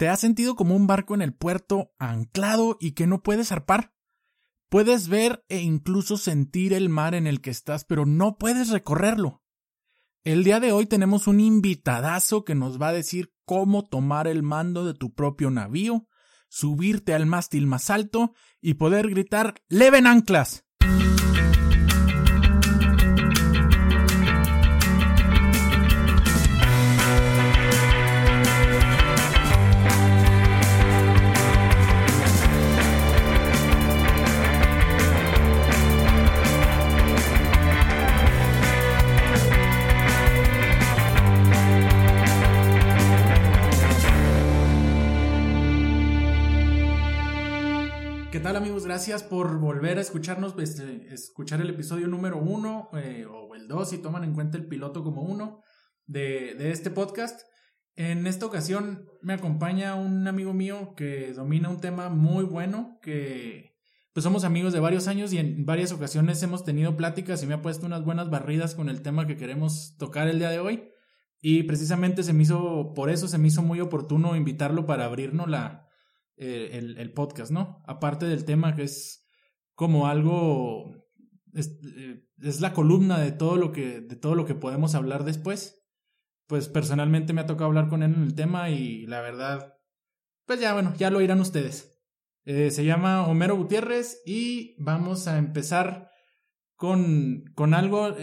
¿Te has sentido como un barco en el puerto anclado y que no puedes zarpar? Puedes ver e incluso sentir el mar en el que estás, pero no puedes recorrerlo. El día de hoy tenemos un invitadazo que nos va a decir cómo tomar el mando de tu propio navío, subirte al mástil más alto y poder gritar ¡Leven anclas! Amigos? Gracias por volver a escucharnos, este, escuchar el episodio número uno eh, o el dos si toman en cuenta el piloto como uno de, de este podcast. En esta ocasión me acompaña un amigo mío que domina un tema muy bueno, que pues somos amigos de varios años y en varias ocasiones hemos tenido pláticas y me ha puesto unas buenas barridas con el tema que queremos tocar el día de hoy. Y precisamente se me hizo, por eso se me hizo muy oportuno invitarlo para abrirnos la, eh, el, podcast, ¿no? Aparte del tema que es como algo, eh, es, la columna de todo, lo que, de todo lo que podemos hablar después. Pues personalmente me ha tocado hablar con él en el tema y la verdad, pues ya bueno, ya lo irán ustedes. Eh, se llama Homero Gutiérrez y vamos a empezar con, con algo.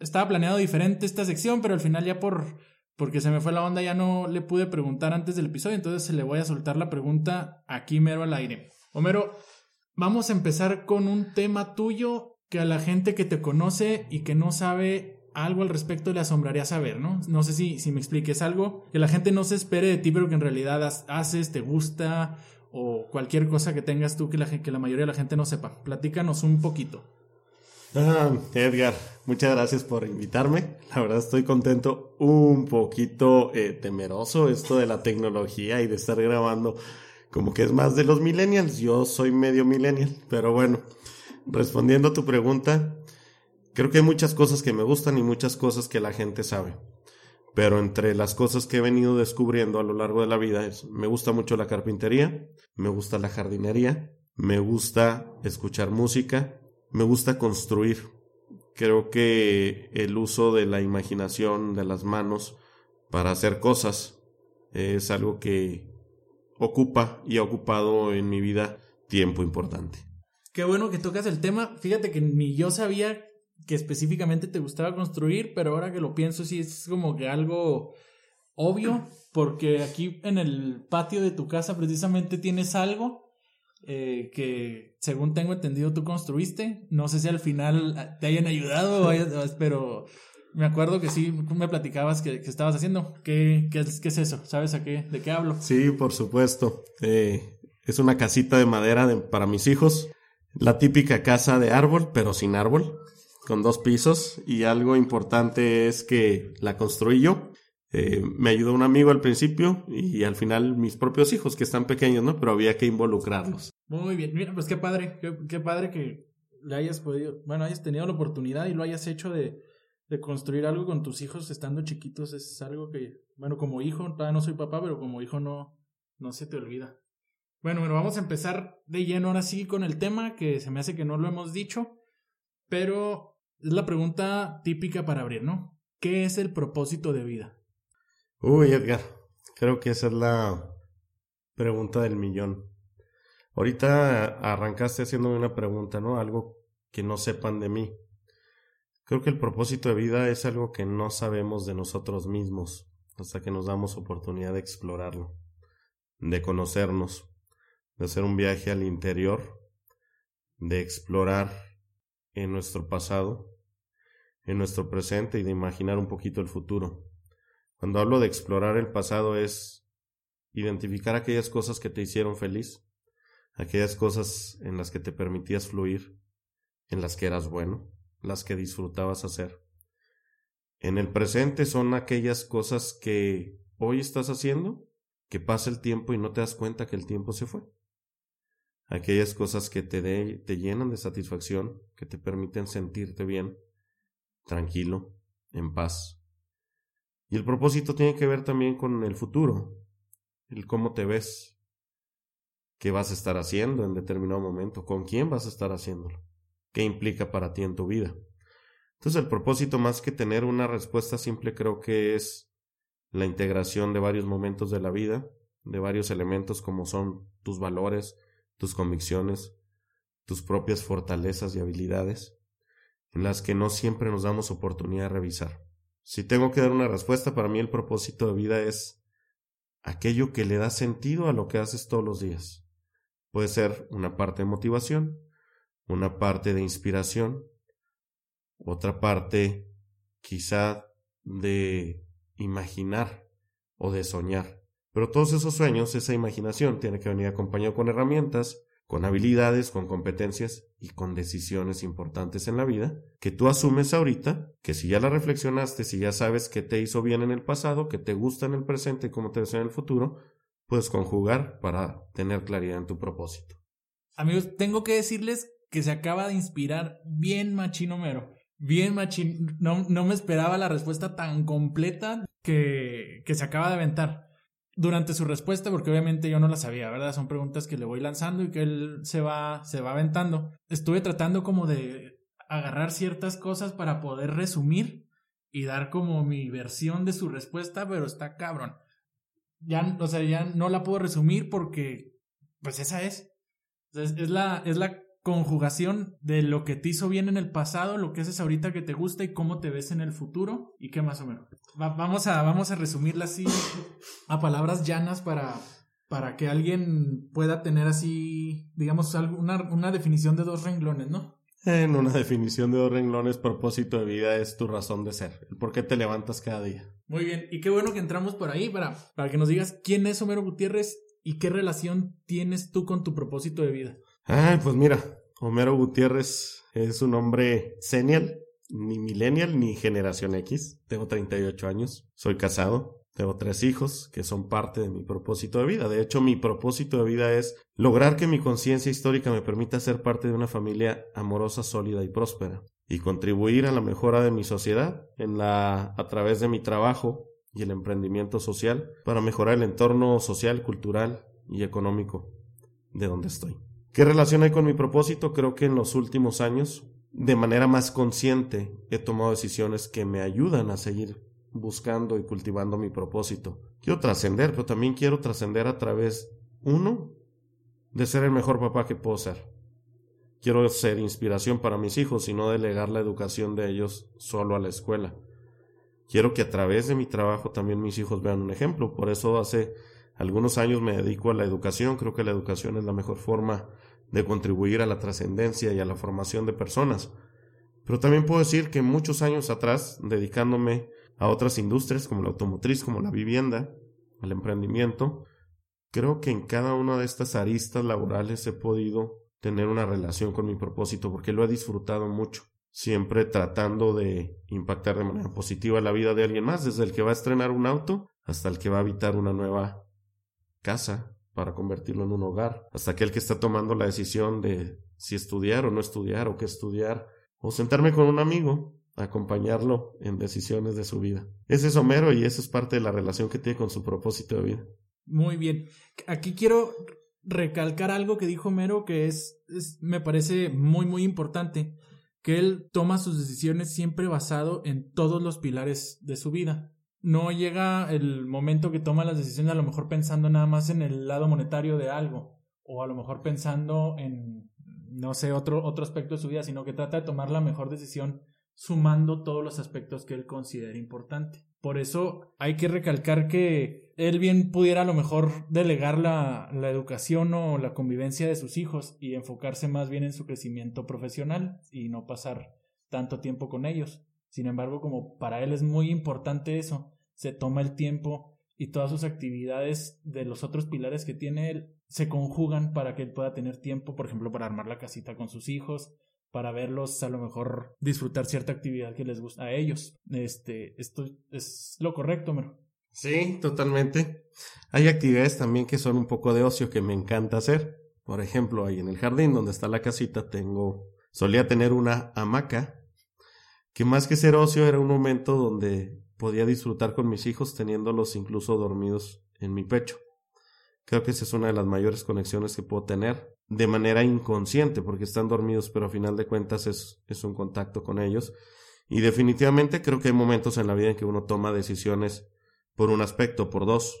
estaba planeado diferente esta sección, pero al final ya por porque se me fue la onda, ya no le pude preguntar antes del episodio, entonces se le voy a soltar la pregunta aquí mero al aire. Homero, vamos a empezar con un tema tuyo que a la gente que te conoce y que no sabe algo al respecto le asombraría saber, ¿no? No sé si, si me expliques algo que la gente no se espere de ti, pero que en realidad haces, te gusta o cualquier cosa que tengas tú que la, que la mayoría de la gente no sepa. Platícanos un poquito. Ah, Edgar, muchas gracias por invitarme. La verdad estoy contento, un poquito eh, temeroso esto de la tecnología y de estar grabando como que es más de los millennials. Yo soy medio millennial, pero bueno, respondiendo a tu pregunta, creo que hay muchas cosas que me gustan y muchas cosas que la gente sabe. Pero entre las cosas que he venido descubriendo a lo largo de la vida me gusta mucho la carpintería, me gusta la jardinería, me gusta escuchar música, me gusta construir. Creo que el uso de la imaginación, de las manos, para hacer cosas, es algo que ocupa y ha ocupado en mi vida tiempo importante. Qué bueno que tocas el tema. Fíjate que ni yo sabía que específicamente te gustaba construir, pero ahora que lo pienso sí es como que algo obvio, porque aquí en el patio de tu casa precisamente tienes algo eh, que según tengo entendido tú construiste. No sé si al final te hayan ayudado, pero me acuerdo que sí, me platicabas que, estabas haciendo. ¿Qué, qué, es, ¿Qué, es, eso? ¿Sabes a qué, de qué hablo? Sí, por supuesto. Eh, es una casita de madera para mis hijos. La típica casa de árbol, pero sin árbol, con dos pisos. Y algo importante es que la construí yo. Eh, me ayudó un amigo al principio y al final mis propios hijos que están pequeños, ¿no? Pero había que involucrarlos. Muy bien, mira, pues qué padre, qué, padre que le hayas podido, bueno, hayas tenido la oportunidad y lo hayas hecho de, de construir algo con tus hijos estando chiquitos. Es algo que, bueno, como hijo, todavía no soy papá, pero como hijo no, no se te olvida. Bueno, bueno, vamos a empezar de lleno ahora sí con el tema que se me hace que no lo hemos dicho, pero es la pregunta típica para abrir, ¿no? ¿Qué es el propósito de vida? Uy, Edgar, creo que esa es la pregunta del millón. Ahorita arrancaste haciéndome una pregunta, ¿no? Algo que no sepan de mí. Creo que el propósito de vida es algo que no sabemos de nosotros mismos hasta que nos damos oportunidad de explorarlo, de conocernos, de hacer un viaje al interior, de explorar en nuestro pasado, en nuestro presente y de imaginar un poquito el futuro. Cuando hablo de explorar el pasado es identificar aquellas cosas que te hicieron feliz, aquellas cosas en las que te permitías fluir, en las que eras bueno, las que disfrutabas hacer. En el presente son aquellas cosas que hoy estás haciendo, que pasa el tiempo y no te das cuenta que el tiempo se fue. Aquellas cosas que te, te llenan de satisfacción, que te permiten sentirte bien, tranquilo, en paz. Y el propósito tiene que ver también con el futuro. el cómo te ves, qué vas a estar haciendo en determinado momento, con quién vas a estar haciéndolo, qué implica para ti en tu vida. Entonces el propósito más que tener una respuesta simple creo que es la integración de varios momentos de la vida, de varios elementos como son tus valores, tus convicciones, tus propias fortalezas y habilidades, en las que no siempre nos damos oportunidad de revisar. Si tengo que dar una respuesta, para mí el propósito de vida es aquello que le da sentido a lo que haces todos los días. Puede ser una parte de motivación, una parte de inspiración, otra parte quizá de imaginar o de soñar. Pero todos esos sueños, esa imaginación, tiene que venir acompañado con herramientas, con habilidades, con competencias y con decisiones importantes en la vida que tú asumes ahorita, que si ya la reflexionaste, si ya sabes qué te hizo bien en el pasado, qué te gusta en el presente y cómo te ves en el futuro, puedes conjugar para tener claridad en tu propósito. Amigos, tengo que decirles que se acaba de inspirar bien machino mero. Bien machín. No, no me esperaba la respuesta tan completa que, que se acaba de aventar durante su respuesta, porque obviamente yo no la sabía, ¿verdad? Son preguntas que le voy lanzando y que él se va, se va aventando. Estuve tratando como de agarrar ciertas cosas para poder resumir y dar como mi versión de su respuesta, pero está cabrón. Ya, o sea, ya no la puedo resumir porque, pues esa es. Es, es la, es la conjugación de lo que te hizo bien en el pasado, lo que haces ahorita que te gusta y cómo te ves en el futuro y qué más o menos. vamos, a, vamos a resumirla así a palabras llanas para, para que alguien pueda tener así, digamos, una, una definición de dos renglones, ¿no? En una definición de dos renglones, propósito de vida es tu razón de ser, el por qué te levantas cada día. Muy bien, y qué bueno que entramos por ahí para, para que nos digas quién es Homero Gutiérrez y qué relación tienes tú con tu propósito de vida. Ay, pues mira, Homero Gutiérrez es un hombre senial, ni millennial, ni generación X. Tengo 38 años, soy casado, tengo tres hijos que son parte de mi propósito de vida. De hecho, mi propósito de vida es lograr que mi conciencia histórica me permita ser parte de una familia amorosa, sólida y próspera y contribuir a la mejora de mi sociedad en la a través de mi trabajo y el emprendimiento social para mejorar el entorno social, cultural y económico de donde estoy. ¿Qué relación hay con mi propósito? Creo que en los últimos años, de manera más consciente, he tomado decisiones que me ayudan a seguir buscando y cultivando mi propósito. Quiero trascender, pero también quiero trascender a través, uno, de ser el mejor papá que puedo ser. Quiero ser inspiración para mis hijos y no delegar la educación de ellos solo a la escuela. Quiero que a través de mi trabajo también mis hijos vean un ejemplo. Por eso hace algunos años me dedico a la educación. Creo que la educación es la mejor forma de contribuir a la trascendencia y a la formación de personas. Pero también puedo decir que muchos años atrás, dedicándome a otras industrias como la automotriz, como la vivienda, al emprendimiento, creo que en cada una de estas aristas laborales he podido tener una relación con mi propósito porque lo he disfrutado mucho, siempre tratando de impactar de manera positiva la vida de alguien más, desde el que va a estrenar un auto hasta el que va a habitar una nueva casa, para convertirlo en un hogar, hasta aquel que está tomando la decisión de si estudiar o no estudiar o qué estudiar, o sentarme con un amigo, acompañarlo en decisiones de su vida. Ese es Homero y esa es parte de la relación que tiene con su propósito de vida. Muy bien. Aquí quiero recalcar algo que dijo Homero que es, es me parece muy muy importante, que él toma sus decisiones siempre basado en todos los pilares de su vida. No llega el momento que toma las decisiones a lo mejor pensando nada más en el lado monetario de algo o a lo mejor pensando en no sé otro otro aspecto de su vida sino que trata de tomar la mejor decisión sumando todos los aspectos que él considera importante. Por eso hay que recalcar que él bien pudiera a lo mejor delegar la, la educación o la convivencia de sus hijos y enfocarse más bien en su crecimiento profesional y no pasar tanto tiempo con ellos sin embargo, como para él es muy importante eso, se toma el tiempo y todas sus actividades de los otros pilares que tiene él se conjugan para que él pueda tener tiempo, por ejemplo, para armar la casita con sus hijos, para verlos a lo mejor disfrutar cierta actividad que les gusta a ellos. Este, esto es lo correcto, Mero. Sí, totalmente. Hay actividades también que son un poco de ocio que me encanta hacer. Por ejemplo, ahí en el jardín donde está la casita tengo, solía tener una hamaca que más que ser ocio era un momento donde podía disfrutar con mis hijos teniéndolos incluso dormidos en mi pecho. Creo que esa es una de las mayores conexiones que puedo tener de manera inconsciente, porque están dormidos, pero a final de cuentas es, es un contacto con ellos. Y definitivamente creo que hay momentos en la vida en que uno toma decisiones por un aspecto, por dos.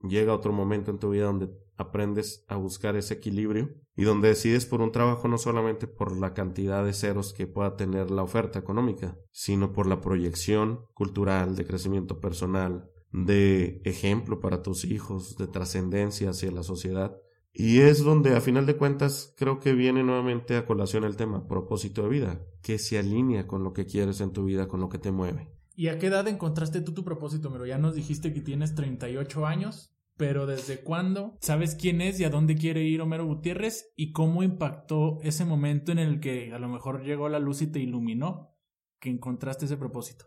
Llega otro momento en tu vida donde aprendes a buscar ese equilibrio y donde decides por un trabajo no solamente por la cantidad de ceros que pueda tener la oferta económica, sino por la proyección cultural, de crecimiento personal, de ejemplo para tus hijos, de trascendencia hacia la sociedad. Y es donde a final de cuentas creo que viene nuevamente a colación el tema propósito de vida, que se alinea con lo que quieres en tu vida, con lo que te mueve. ¿Y a qué edad encontraste tú tu propósito, Pero Ya nos dijiste que tienes 38 años pero ¿desde cuándo sabes quién es y a dónde quiere ir Homero Gutiérrez y cómo impactó ese momento en el que a lo mejor llegó la luz y te iluminó, que encontraste ese propósito?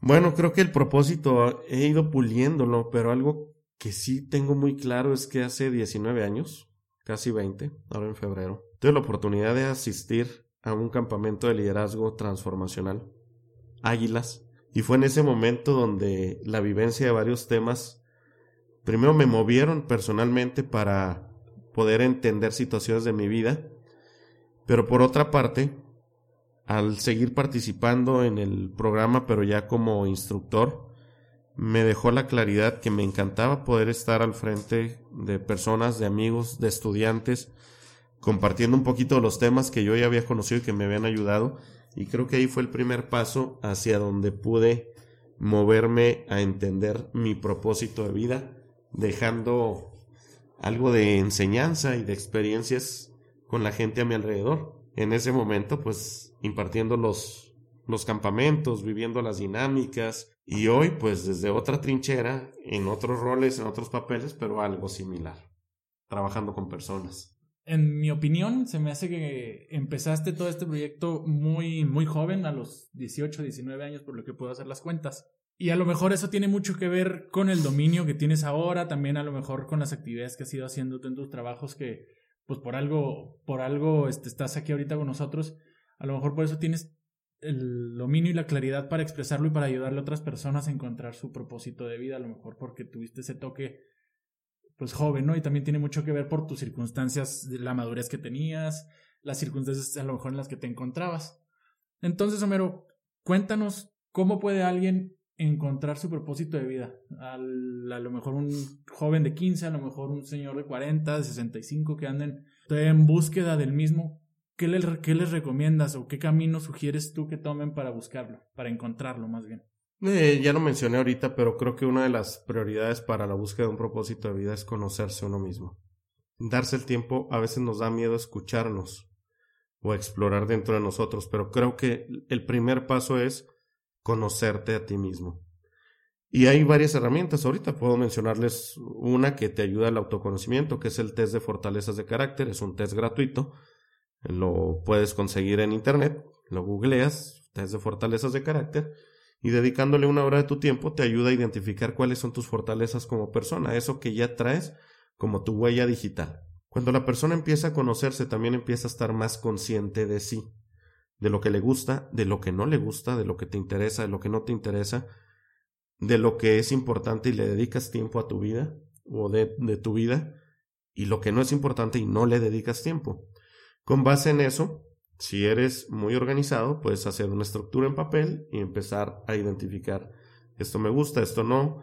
Bueno, creo que el propósito he ido puliéndolo, pero algo que sí tengo muy claro es que hace 19 años, casi 20, ahora en febrero, tuve la oportunidad de asistir a un campamento de liderazgo transformacional, Águilas, y fue en ese momento donde la vivencia de varios temas primero me movieron personalmente para poder entender situaciones de mi vida, pero por otra parte, al seguir participando en el programa, pero ya como instructor, me dejó la claridad que me encantaba poder estar al frente de personas, de amigos, de estudiantes, compartiendo un poquito los temas que yo ya había conocido y que me habían ayudado. Y creo que ahí fue el primer paso hacia donde pude moverme a entender mi propósito de vida dejando algo de enseñanza y de experiencias con la gente a mi alrededor. En ese momento, pues, impartiendo los, los campamentos, viviendo las dinámicas, y hoy, pues, desde otra trinchera, en otros roles, en otros papeles, pero algo similar, trabajando con personas. En mi opinión, se me hace que empezaste todo este proyecto muy, muy joven, a los 18, 19 años, por lo que puedo hacer las cuentas. Y a lo mejor eso tiene mucho que ver con el dominio que tienes ahora, también a lo mejor con las actividades que has ido haciendo en tus trabajos que pues por algo, por algo este, estás aquí ahorita con nosotros. A lo mejor por eso tienes el dominio y la claridad para expresarlo y para ayudarle a otras personas a encontrar su propósito de vida, a lo mejor porque tuviste ese toque pues joven, ¿no? Y también tiene mucho que ver por tus circunstancias, la madurez que tenías, las circunstancias a lo mejor en las que te encontrabas. Entonces, Homero, cuéntanos cómo puede alguien encontrar su propósito de vida. A lo mejor un joven de 15, a lo mejor un señor de 40, de 65 que anden en búsqueda del mismo. ¿Qué, ¿Qué les recomiendas o qué camino sugieres tú que tomen para buscarlo, para encontrarlo más bien? Eh, ya lo mencioné ahorita, pero creo que una de las prioridades para la búsqueda de un propósito de vida es conocerse uno mismo. Darse el tiempo a veces nos da miedo escucharnos o explorar dentro de nosotros, pero creo que el primer paso es conocerte a ti mismo. Y hay varias herramientas. Ahorita puedo mencionarles una que te ayuda al autoconocimiento, que es el test de fortalezas de carácter. Es un test gratuito. Lo puedes conseguir en internet. Lo googleas, test de fortalezas de carácter. Y dedicándole una hora de tu tiempo te ayuda a identificar cuáles son tus fortalezas como persona. Eso que ya traes como tu huella digital. Cuando la persona empieza a conocerse, también empieza a estar más consciente de sí de lo que le gusta, de lo que no le gusta, de lo que te interesa, de lo que no te interesa, de lo que es importante y le dedicas tiempo a tu vida o de, de tu vida, y lo que no es importante y no le dedicas tiempo. Con base en eso, si eres muy organizado, puedes hacer una estructura en papel y empezar a identificar esto me gusta, esto no,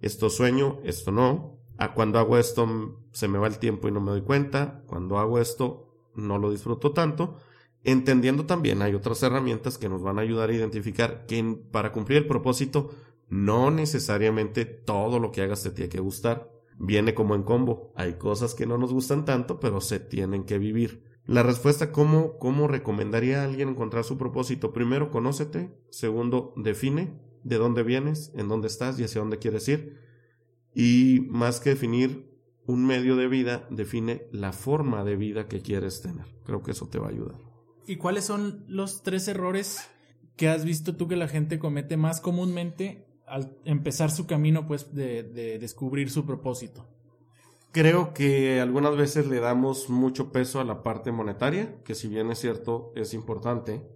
esto sueño, esto no. A cuando hago esto se me va el tiempo y no me doy cuenta. Cuando hago esto no lo disfruto tanto. Entendiendo también hay otras herramientas que nos van a ayudar a identificar que para cumplir el propósito no necesariamente todo lo que hagas te tiene que gustar. Viene como en combo. Hay cosas que no nos gustan tanto, pero se tienen que vivir. La respuesta, ¿cómo, cómo recomendaría a alguien encontrar su propósito? Primero, conócete. Segundo, define de dónde vienes, en dónde estás y hacia dónde quieres ir. Y más que definir un medio de vida, define la forma de vida que quieres tener. Creo que eso te va a ayudar. ¿Y cuáles son los tres errores que has visto tú que la gente comete más comúnmente al empezar su camino, pues, de, descubrir su propósito? Creo que algunas veces le damos mucho peso a la parte monetaria, que si bien es cierto, es importante,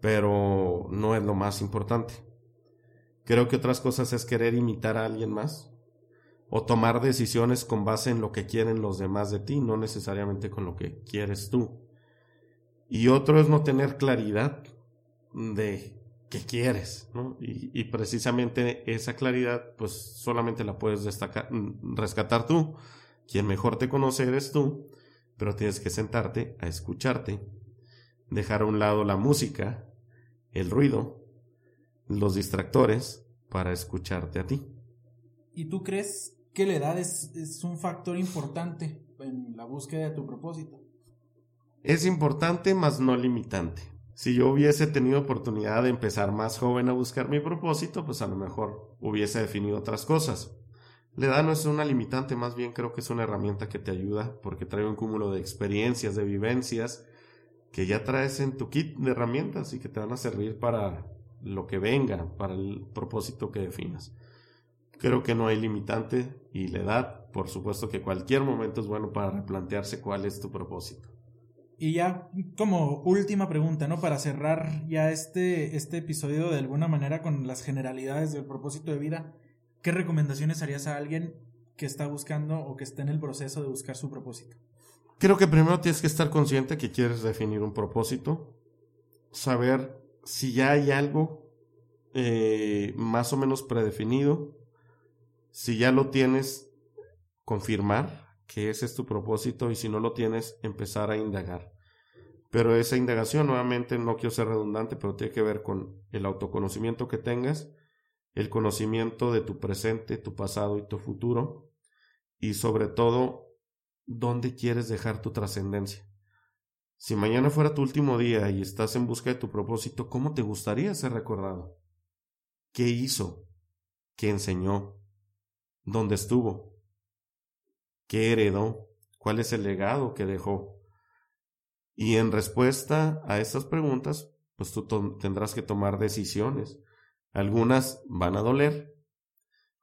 pero no es lo más importante. Creo que otras cosas es querer imitar a alguien más o tomar decisiones con base en lo que quieren los demás de ti, no necesariamente con lo que quieres tú. Y otro es no tener claridad de qué quieres, ¿no? Y, precisamente esa claridad, pues solamente la puedes destacar, rescatar tú. Quien mejor te conoce eres tú, pero tienes que sentarte a escucharte, dejar a un lado la música, el ruido, los distractores, para escucharte a ti. ¿Y tú crees que la edad es, es un factor importante en la búsqueda de tu propósito. Es importante, mas no limitante. Si yo hubiese tenido oportunidad de empezar más joven a buscar mi propósito, pues a lo mejor hubiese definido otras cosas. La edad no es una limitante, más bien creo que es una herramienta que te ayuda porque trae un cúmulo de experiencias, de vivencias que ya traes en tu kit de herramientas y que te van a servir para lo que venga, para el propósito que definas. Creo que no hay limitante y la edad, por supuesto que cualquier momento es bueno para replantearse cuál es tu propósito. Y ya como última pregunta, ¿no? Para cerrar ya este, este episodio de alguna manera con las generalidades del propósito de vida, ¿qué recomendaciones harías a alguien que está buscando o que está en el proceso de buscar su propósito? Creo que primero tienes que estar consciente que quieres definir un propósito, saber si ya hay algo eh, más o menos predefinido si ya lo tienes, confirmar que ese es tu propósito y si no lo tienes, empezar a indagar. Pero esa indagación, nuevamente, no quiero ser redundante, pero tiene que ver con el autoconocimiento que tengas, el conocimiento de tu presente, tu pasado y tu futuro, y sobre todo, dónde quieres dejar tu trascendencia. Si mañana fuera tu último día y estás en busca de tu propósito, ¿cómo te gustaría ser recordado? ¿Qué hizo? ¿Qué enseñó? dónde estuvo, qué heredó, cuál es el legado que dejó. Y en respuesta a estas preguntas, pues tú tendrás que tomar decisiones. Algunas van a doler,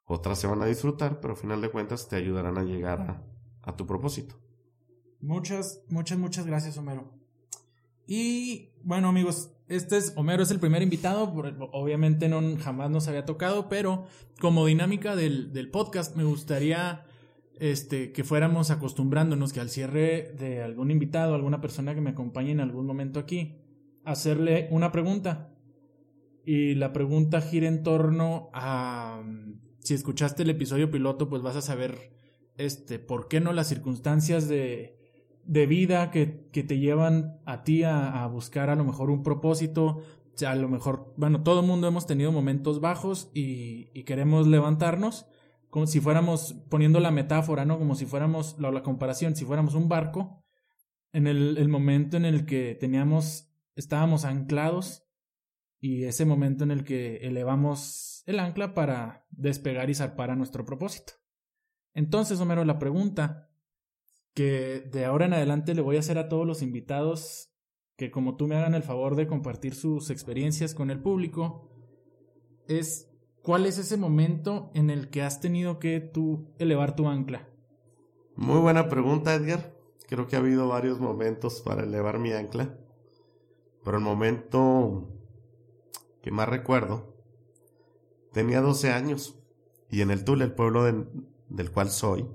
otras se van a disfrutar, pero al final de cuentas te ayudarán a llegar a, tu propósito. Muchas, muchas, muchas gracias, Homero. Y bueno, amigos, este es Homero es el primer invitado, obviamente no jamás nos había tocado, pero como dinámica del podcast me gustaría este que fuéramos acostumbrándonos que al cierre de algún invitado, alguna persona que me acompañe en algún momento aquí, hacerle una pregunta. Y la pregunta gira en torno a si escuchaste el episodio piloto, pues vas a saber este por qué no las circunstancias de de vida que, que te llevan a ti a, buscar a lo mejor un propósito. A lo mejor, bueno, todo el mundo hemos tenido momentos bajos y, queremos levantarnos, como si fuéramos, poniendo la metáfora, ¿no? Como si fuéramos, la, la comparación, si fuéramos un barco, en el, momento en el que teníamos, estábamos anclados y ese momento en el que elevamos el ancla para despegar y zarpar a nuestro propósito. Entonces, Homero, la pregunta que de ahora en adelante le voy a hacer a todos los invitados que como tú me hagan el favor de compartir sus experiencias con el público, es cuál es ese momento en el que has tenido que tú elevar tu ancla. Muy buena pregunta, Edgar. Creo que ha habido varios momentos para elevar mi ancla. Pero el momento que más recuerdo, tenía 12 años y en el Tule, el pueblo del cual soy,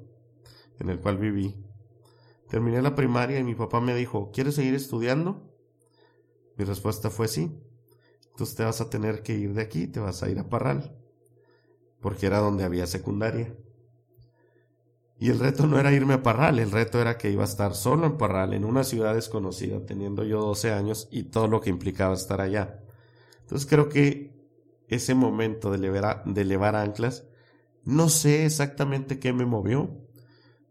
en el cual viví, Terminé la primaria y mi papá me dijo, ¿quieres seguir estudiando? Mi respuesta fue sí. Entonces te vas a tener que ir de aquí, te vas a ir a Parral, porque era donde había secundaria. Y el reto no era irme a Parral, el reto era que iba a estar solo en Parral, en una ciudad desconocida, teniendo yo 12 años y todo lo que implicaba estar allá. Entonces creo que ese momento de elevar, anclas, no sé exactamente qué me movió,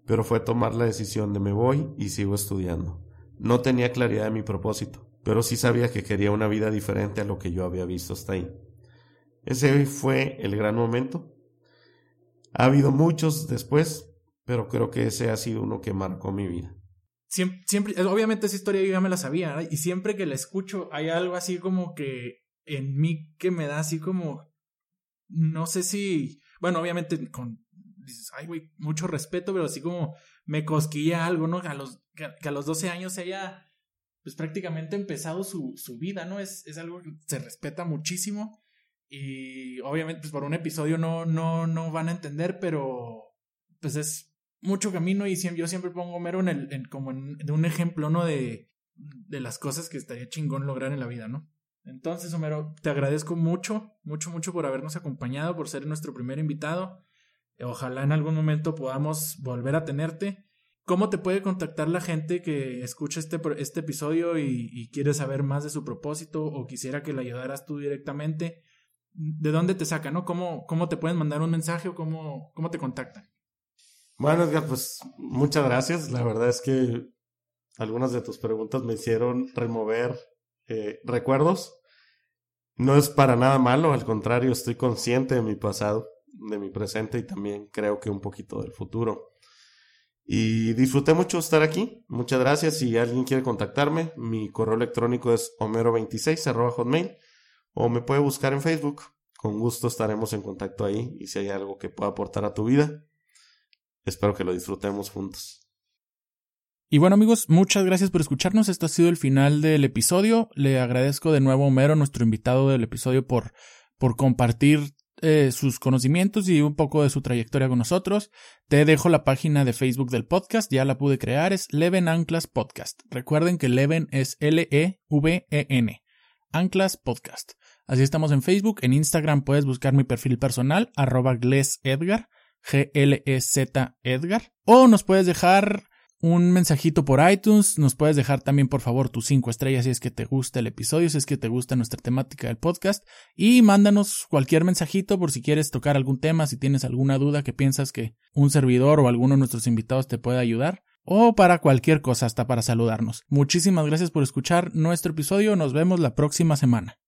pero fue tomar la decisión de me voy y sigo estudiando. No tenía claridad de mi propósito, pero sí sabía que quería una vida diferente a lo que yo había visto hasta ahí. Ese fue el gran momento. Ha habido muchos después, pero creo que ese ha sido uno que marcó mi vida. Siempre, siempre obviamente esa historia yo ya me la sabía, y siempre que la escucho hay algo así como que en mí que me da así como, no sé si, bueno, obviamente con dices, ay, güey, mucho respeto, pero así como me cosquilla algo, ¿no? A los, que a los 12 años ella, pues prácticamente empezado su, su vida, ¿no? Es, es algo que se respeta muchísimo. Y obviamente, pues por un episodio no, no, no van a entender, pero pues es mucho camino y yo siempre pongo Homero en el, como en, de un ejemplo, ¿no? De, de las cosas que estaría chingón lograr en la vida, ¿no? Entonces, Homero, te agradezco mucho, mucho, mucho por habernos acompañado, por ser nuestro primer invitado. Ojalá en algún momento podamos volver a tenerte. ¿Cómo te puede contactar la gente que escucha este, este episodio y, y, quiere saber más de su propósito o quisiera que le ayudaras tú directamente? ¿De dónde te sacan, no? ¿Cómo, cómo te pueden mandar un mensaje o cómo, cómo te contactan? Bueno, Edgar, pues muchas gracias. La verdad es que algunas de tus preguntas me hicieron remover eh, recuerdos. No es para nada malo, al contrario, estoy consciente de mi pasado, de mi presente y también creo que un poquito del futuro. Y disfruté mucho estar aquí. Muchas gracias. Si alguien quiere contactarme, mi correo electrónico es homero26 hotmail o me puede buscar en Facebook. Con gusto estaremos en contacto ahí y si hay algo que pueda aportar a tu vida, espero que lo disfrutemos juntos. Y bueno amigos, muchas gracias por escucharnos. Esto ha sido el final del episodio. Le agradezco de nuevo a Homero, nuestro invitado del episodio, por, por compartir eh, sus conocimientos y un poco de su trayectoria con nosotros. Te dejo la página de Facebook del podcast, ya la pude crear, es Leven Anclas Podcast. Recuerden que Leven es L-E-V-E-N. Anclas Podcast. Así estamos en Facebook, en Instagram puedes buscar mi perfil personal, arroba Edgar, G-L-E-Z Edgar, o nos puedes dejar un mensajito por iTunes. Nos puedes dejar también, por favor, tus cinco estrellas si es que te gusta el episodio, si es que te gusta nuestra temática del podcast. Y mándanos cualquier mensajito por si quieres tocar algún tema, si tienes alguna duda que piensas que un servidor o alguno de nuestros invitados te puede ayudar. O para cualquier cosa, hasta para saludarnos. Muchísimas gracias por escuchar nuestro episodio. Nos vemos la próxima semana.